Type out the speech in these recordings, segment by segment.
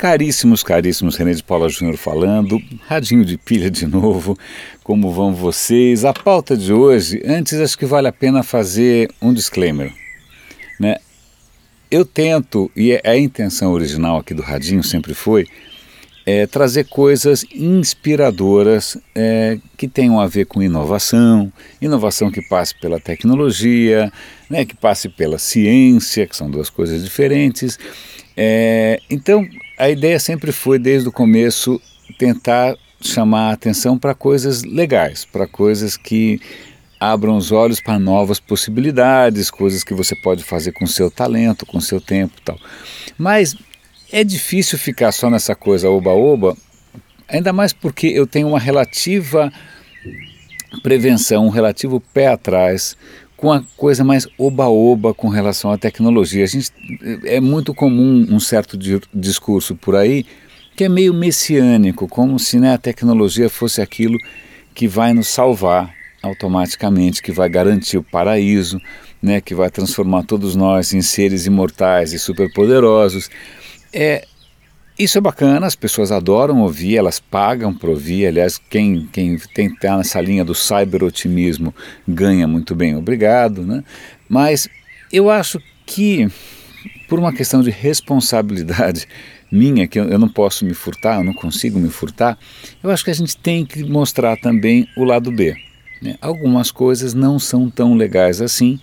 Caríssimos, caríssimos, René de Paula Júnior falando, radinho de pilha de novo, como vão vocês? A pauta de hoje, antes acho que vale a pena fazer um disclaimer. Né? Eu tento, e é a intenção original aqui do radinho sempre foi, é, trazer coisas inspiradoras é, que tenham a ver com inovação, inovação que passe pela tecnologia, né, que passe pela ciência, que são duas coisas diferentes. É, então, a ideia sempre foi, desde o começo, tentar chamar a atenção para coisas legais, para coisas que abram os olhos para novas possibilidades, coisas que você pode fazer com seu talento, com seu tempo tal. Mas é difícil ficar só nessa coisa oba-oba, ainda mais porque eu tenho uma relativa prevenção, um relativo pé atrás com a coisa mais oba-oba com relação à tecnologia. A gente, é muito comum um certo di discurso por aí que é meio messiânico, como se né, a tecnologia fosse aquilo que vai nos salvar automaticamente, que vai garantir o paraíso, né, que vai transformar todos nós em seres imortais e superpoderosos. É, isso é bacana, as pessoas adoram ouvir, elas pagam para ouvir. Aliás, quem, quem tem tá nessa linha do cyber-otimismo ganha muito bem, obrigado. Né? Mas eu acho que, por uma questão de responsabilidade minha, que eu, eu não posso me furtar, eu não consigo me furtar, eu acho que a gente tem que mostrar também o lado B. Né? Algumas coisas não são tão legais assim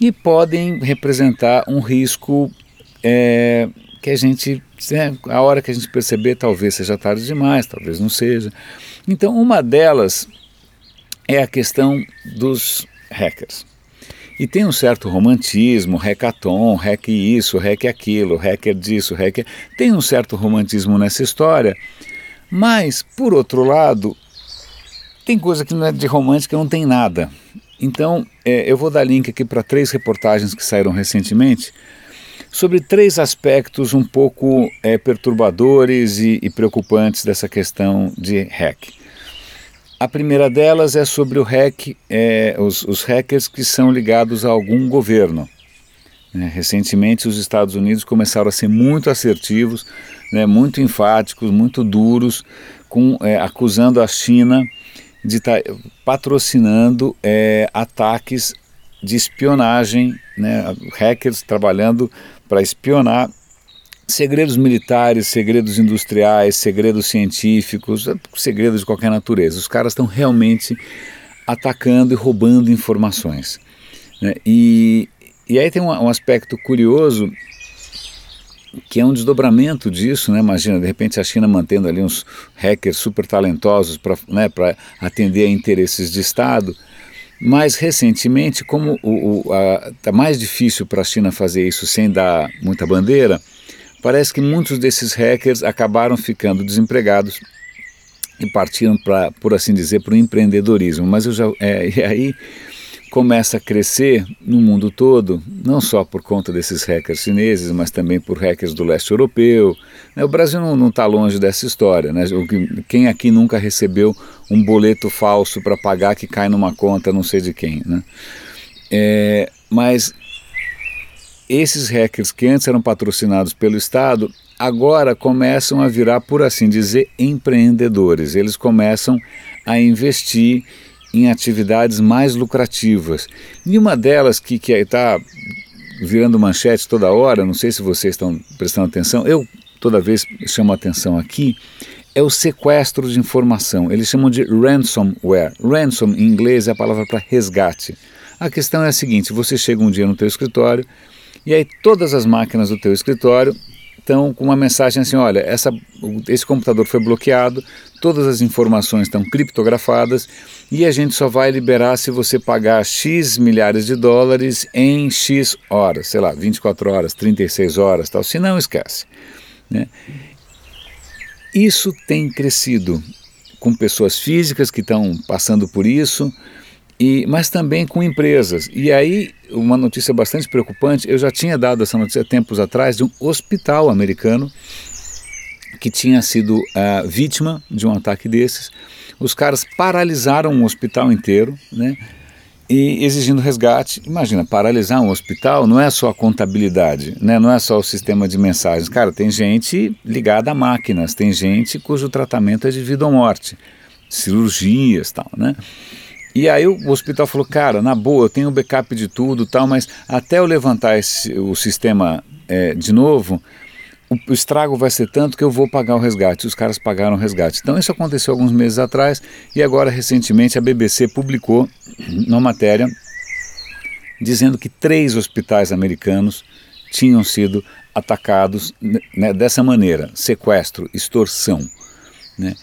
e podem representar um risco é, que a gente, né, a hora que a gente perceber, talvez seja tarde demais, talvez não seja. Então, uma delas é a questão dos hackers. E tem um certo romantismo, hackathon, hack isso, hack aquilo, hacker disso, hacker. Tem um certo romantismo nessa história, mas, por outro lado, tem coisa que não é de romântica, não tem nada. Então, é, eu vou dar link aqui para três reportagens que saíram recentemente sobre três aspectos um pouco é, perturbadores e, e preocupantes dessa questão de hack. A primeira delas é sobre o hack, é, os, os, hackers que são ligados a algum governo. Né? Recentemente, os Estados Unidos começaram a ser muito assertivos, né, muito enfáticos, muito duros, com, é, acusando a China de estar tá patrocinando é, ataques de espionagem, né, hackers trabalhando para espionar segredos militares, segredos industriais, segredos científicos, segredos de qualquer natureza. Os caras estão realmente atacando e roubando informações. Né? E, e aí tem um, um, aspecto curioso que é um desdobramento disso, né? Imagina, de repente a China mantendo ali uns hackers super talentosos para né, atender a interesses de Estado. Mais recentemente, como está mais difícil para a China fazer isso sem dar muita bandeira, parece que muitos desses hackers acabaram ficando desempregados e partiram para, por assim dizer, para o empreendedorismo. Mas eu já, é, e aí começa a crescer no mundo todo, não só por conta desses hackers chineses, mas também por hackers do leste europeu. Né? O Brasil não está longe dessa história. Né? Quem aqui nunca recebeu um boleto falso para pagar que cai numa conta não sei de quem? Né? É, mas esses hackers que antes eram patrocinados pelo Estado, agora começam a virar, por assim dizer, empreendedores. Eles começam a investir em atividades mais lucrativas. E uma delas que está virando manchete toda hora, não sei se vocês estão prestando atenção, eu toda vez chamo atenção aqui, é o sequestro de informação. Eles chamam de ransomware. Ransom em inglês é a palavra para resgate. A questão é a seguinte: você chega um dia no teu escritório e aí todas as máquinas do teu escritório estão com uma mensagem assim: olha, essa, esse computador foi bloqueado, todas as informações estão criptografadas e a gente só vai liberar se você pagar X milhares de dólares em X horas, sei lá, 24 horas, 36 horas, tal. Se não, esquece. Né? Isso tem crescido com pessoas físicas que estão passando por isso, e, mas também com empresas. E aí, uma notícia bastante preocupante, eu já tinha dado essa notícia tempos atrás de um hospital americano que tinha sido uh, vítima de um ataque desses. Os caras paralisaram o hospital inteiro, né? e exigindo resgate. Imagina, paralisar um hospital não é só a contabilidade, né? não é só o sistema de mensagens. Cara, tem gente ligada a máquinas, tem gente cujo tratamento é de vida ou morte, cirurgias tal, né? E aí o hospital falou, cara, na boa, eu tenho backup de tudo tal, mas até eu levantar esse, o sistema é, de novo, o, estrago vai ser tanto que eu vou pagar o resgate. Os caras pagaram o resgate. Então isso aconteceu alguns meses atrás e agora recentemente a BBC publicou uma matéria dizendo que três hospitais americanos tinham sido atacados né, dessa maneira, sequestro, extorsão. Né?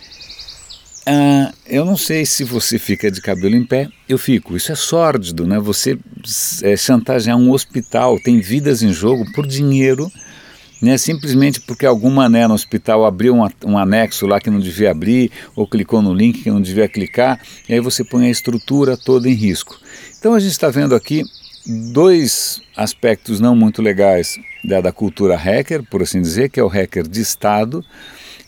Ah, eu não sei se você fica de cabelo em pé, eu fico. Isso é sórdido, né? Você é, chantagear um hospital, tem vidas em jogo por dinheiro, né? simplesmente porque algum mané no hospital abriu um, um anexo lá que não devia abrir, ou clicou no link que não devia clicar, e aí você põe a estrutura toda em risco. Então a gente está vendo aqui dois aspectos não muito legais da, da cultura hacker, por assim dizer, que é o hacker de Estado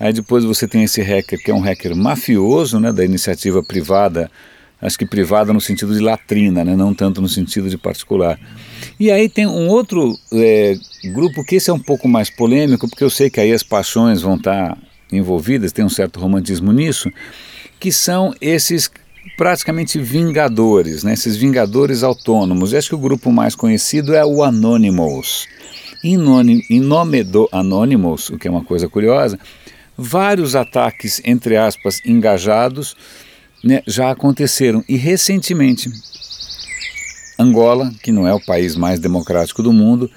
Aí depois você tem esse hacker que é um hacker mafioso, né, da iniciativa privada, acho que privada no sentido de latrina, né, não tanto no sentido de particular. E aí tem um outro é, grupo que esse é um pouco mais polêmico, porque eu sei que aí as paixões vão estar envolvidas, tem um certo romantismo nisso, que são esses praticamente vingadores, né, esses vingadores autônomos. Eu acho que o grupo mais conhecido é o Anonymous. Em nome do Anonymous, o que é uma coisa curiosa, vários ataques, entre aspas, engajados né, já aconteceram. E recentemente, Angola, que não é o país mais democrático do mundo,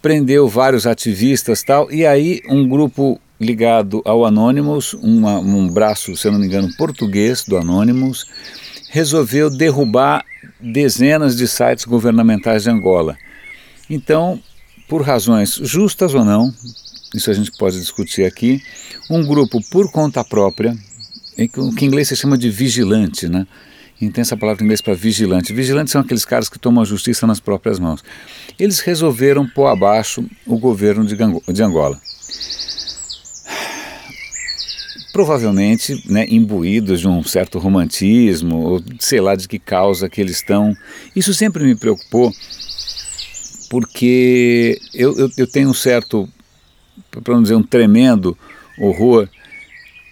prendeu vários ativistas tal, e aí um grupo ligado ao Anonymous, uma, um braço, se eu não me engano, português do Anonymous, resolveu derrubar dezenas de sites governamentais de Angola. Então, por razões justas ou não, isso a gente pode discutir aqui, um grupo por conta própria, que em inglês se chama de vigilante, né? Essa palavra em inglês para vigilante. Vigilantes são aqueles caras que tomam a justiça nas próprias mãos. Eles resolveram pôr abaixo o governo de Angola. Provavelmente né, imbuídos de um certo romantismo, ou sei lá de que causa que eles estão. Isso sempre me preocupou, porque eu, eu, eu tenho um certo para não dizer um tremendo horror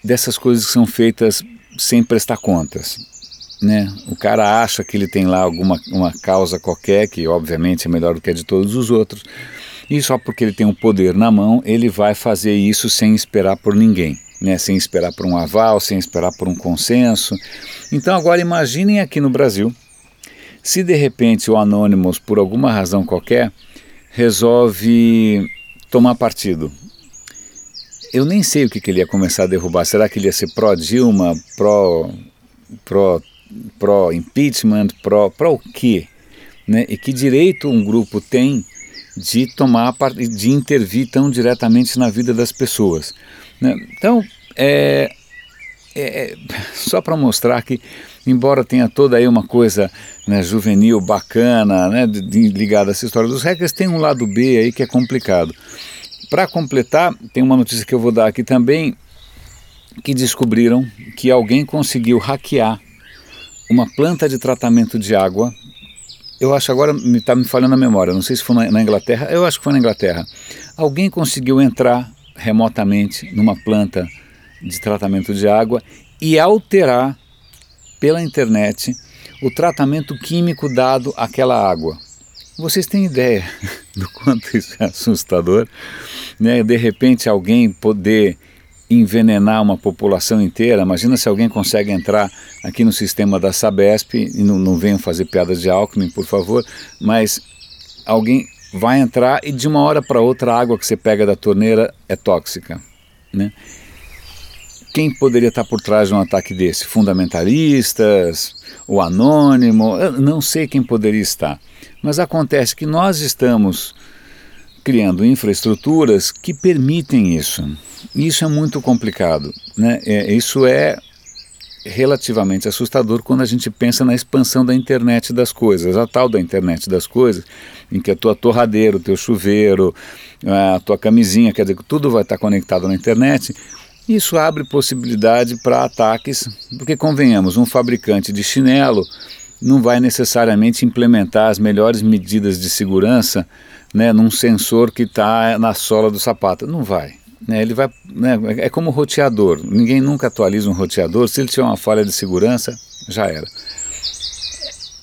dessas coisas que são feitas sem prestar contas. Né? O cara acha que ele tem lá alguma uma causa qualquer, que obviamente é melhor do que a de todos os outros, e só porque ele tem um poder na mão, ele vai fazer isso sem esperar por ninguém. Né, sem esperar por um aval, sem esperar por um consenso. Então agora imaginem aqui no Brasil, se de repente o Anonymous, por alguma razão qualquer, resolve tomar partido eu nem sei o que, que ele ia começar a derrubar. Será que ele ia ser pró-Dilma, pró, pró, pró impeachment, pró, pró o quê? Né? E que direito um grupo tem de tomar de intervir tão diretamente na vida das pessoas? Né? Então, é, é, é só para mostrar que, embora tenha toda aí uma coisa né, juvenil bacana, né, ligada a essa história dos hackers, tem um lado B aí que é complicado. Para completar, tem uma notícia que eu vou dar aqui também, que descobriram que alguém conseguiu hackear uma planta de tratamento de água. Eu acho agora está me falhando a memória, não sei se foi na Inglaterra, eu acho que foi na Inglaterra. Alguém conseguiu entrar remotamente numa planta de tratamento de água e alterar pela internet o tratamento químico dado àquela água. Vocês têm ideia do quanto isso é assustador? Né? De repente alguém poder envenenar uma população inteira. Imagina se alguém consegue entrar aqui no sistema da Sabesp, e não, não venham fazer piadas de Alckmin, por favor, mas alguém vai entrar e de uma hora para outra a água que você pega da torneira é tóxica. Né? Quem poderia estar por trás de um ataque desse? Fundamentalistas? O anônimo? Eu não sei quem poderia estar. Mas acontece que nós estamos criando infraestruturas que permitem isso. Isso é muito complicado. Né? É, isso é relativamente assustador quando a gente pensa na expansão da internet das coisas, a tal da internet das coisas, em que a tua torradeira, o teu chuveiro, a tua camisinha, quer dizer, tudo vai estar conectado na internet. Isso abre possibilidade para ataques, porque convenhamos, um fabricante de chinelo não vai necessariamente implementar as melhores medidas de segurança né, num sensor que está na sola do sapato. Não vai. Né, ele vai, né, é como roteador. Ninguém nunca atualiza um roteador. Se ele tiver uma falha de segurança, já era.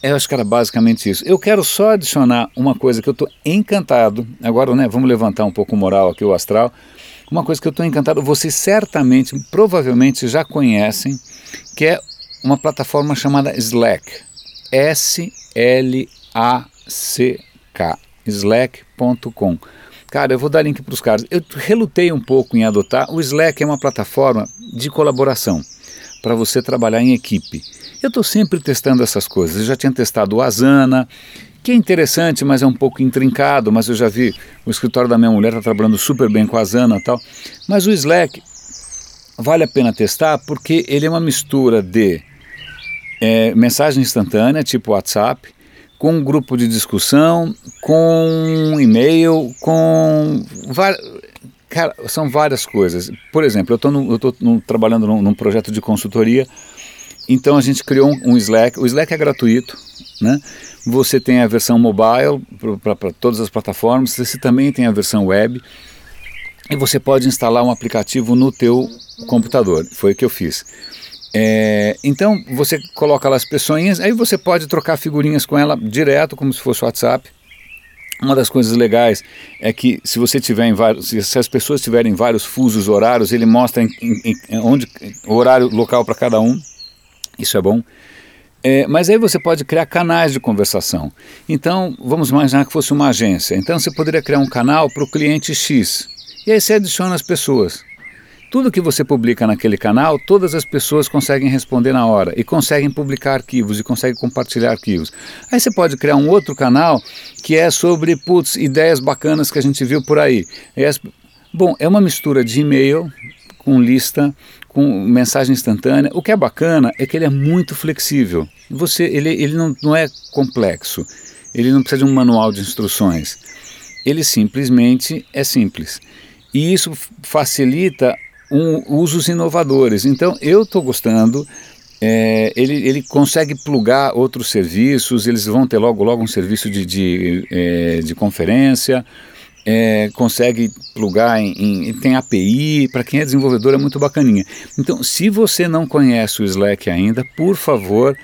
Eu acho que era basicamente isso. Eu quero só adicionar uma coisa que eu estou encantado. Agora, né, vamos levantar um pouco o moral aqui, o astral. Uma coisa que eu estou encantado, vocês certamente, provavelmente já conhecem, que é uma plataforma chamada Slack. S-L-A-C-K. Slack.com. Cara, eu vou dar link para os caras. Eu relutei um pouco em adotar. O Slack é uma plataforma de colaboração para você trabalhar em equipe. Eu estou sempre testando essas coisas. Eu já tinha testado o Asana, que é interessante, mas é um pouco intrincado. Mas eu já vi o escritório da minha mulher está trabalhando super bem com a Asana e tal. Mas o Slack vale a pena testar porque ele é uma mistura de é, mensagem instantânea, tipo WhatsApp, com um grupo de discussão, com e-mail, com Cara, são várias coisas. Por exemplo, eu estou trabalhando num, num, projeto de consultoria, então a gente criou um, Slack. O Slack é gratuito, né? Você tem a versão mobile para todas as plataformas, você também tem a versão web e você pode instalar um aplicativo no teu computador. Foi o que eu fiz. É, então você coloca lá as pessoinhas, aí você pode trocar figurinhas com ela direto, como se fosse WhatsApp. Uma das coisas legais é que se você tiver em vários, se as pessoas tiverem vários fusos horários, ele mostra em, em onde o horário local para cada um. Isso é bom. É, mas aí você pode criar canais de conversação. Então, vamos imaginar que fosse uma agência. Então, você poderia criar um canal para o cliente X. E aí você adiciona as pessoas. Tudo que você publica naquele canal, todas as pessoas conseguem responder na hora e conseguem publicar arquivos e conseguem compartilhar arquivos. Aí você pode criar um outro canal que é sobre putz, ideias bacanas que a gente viu por aí. Bom, é uma mistura de e-mail com lista, com mensagem instantânea. O que é bacana é que ele é muito flexível. Você, ele, ele não, não é complexo. Ele não precisa de um manual de instruções. Ele simplesmente é simples. E isso facilita um, usos inovadores. Então, eu estou gostando. É, ele, ele consegue plugar outros serviços, eles vão ter logo logo um serviço de, de, é, de conferência, é, consegue plugar em, em tem API, para quem é desenvolvedor é muito bacaninha. Então, se você não conhece o Slack ainda, por favor,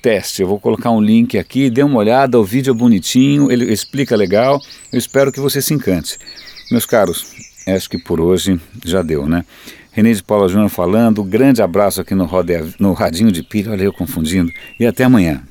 teste. Eu vou colocar um link aqui, dê uma olhada, o vídeo é bonitinho, ele explica legal, eu espero que você se encante. Meus caros, acho que por hoje já deu, né? Renê de Paula Júnior falando, grande abraço aqui no, no Radinho de Pilha, olha eu confundindo, e até amanhã.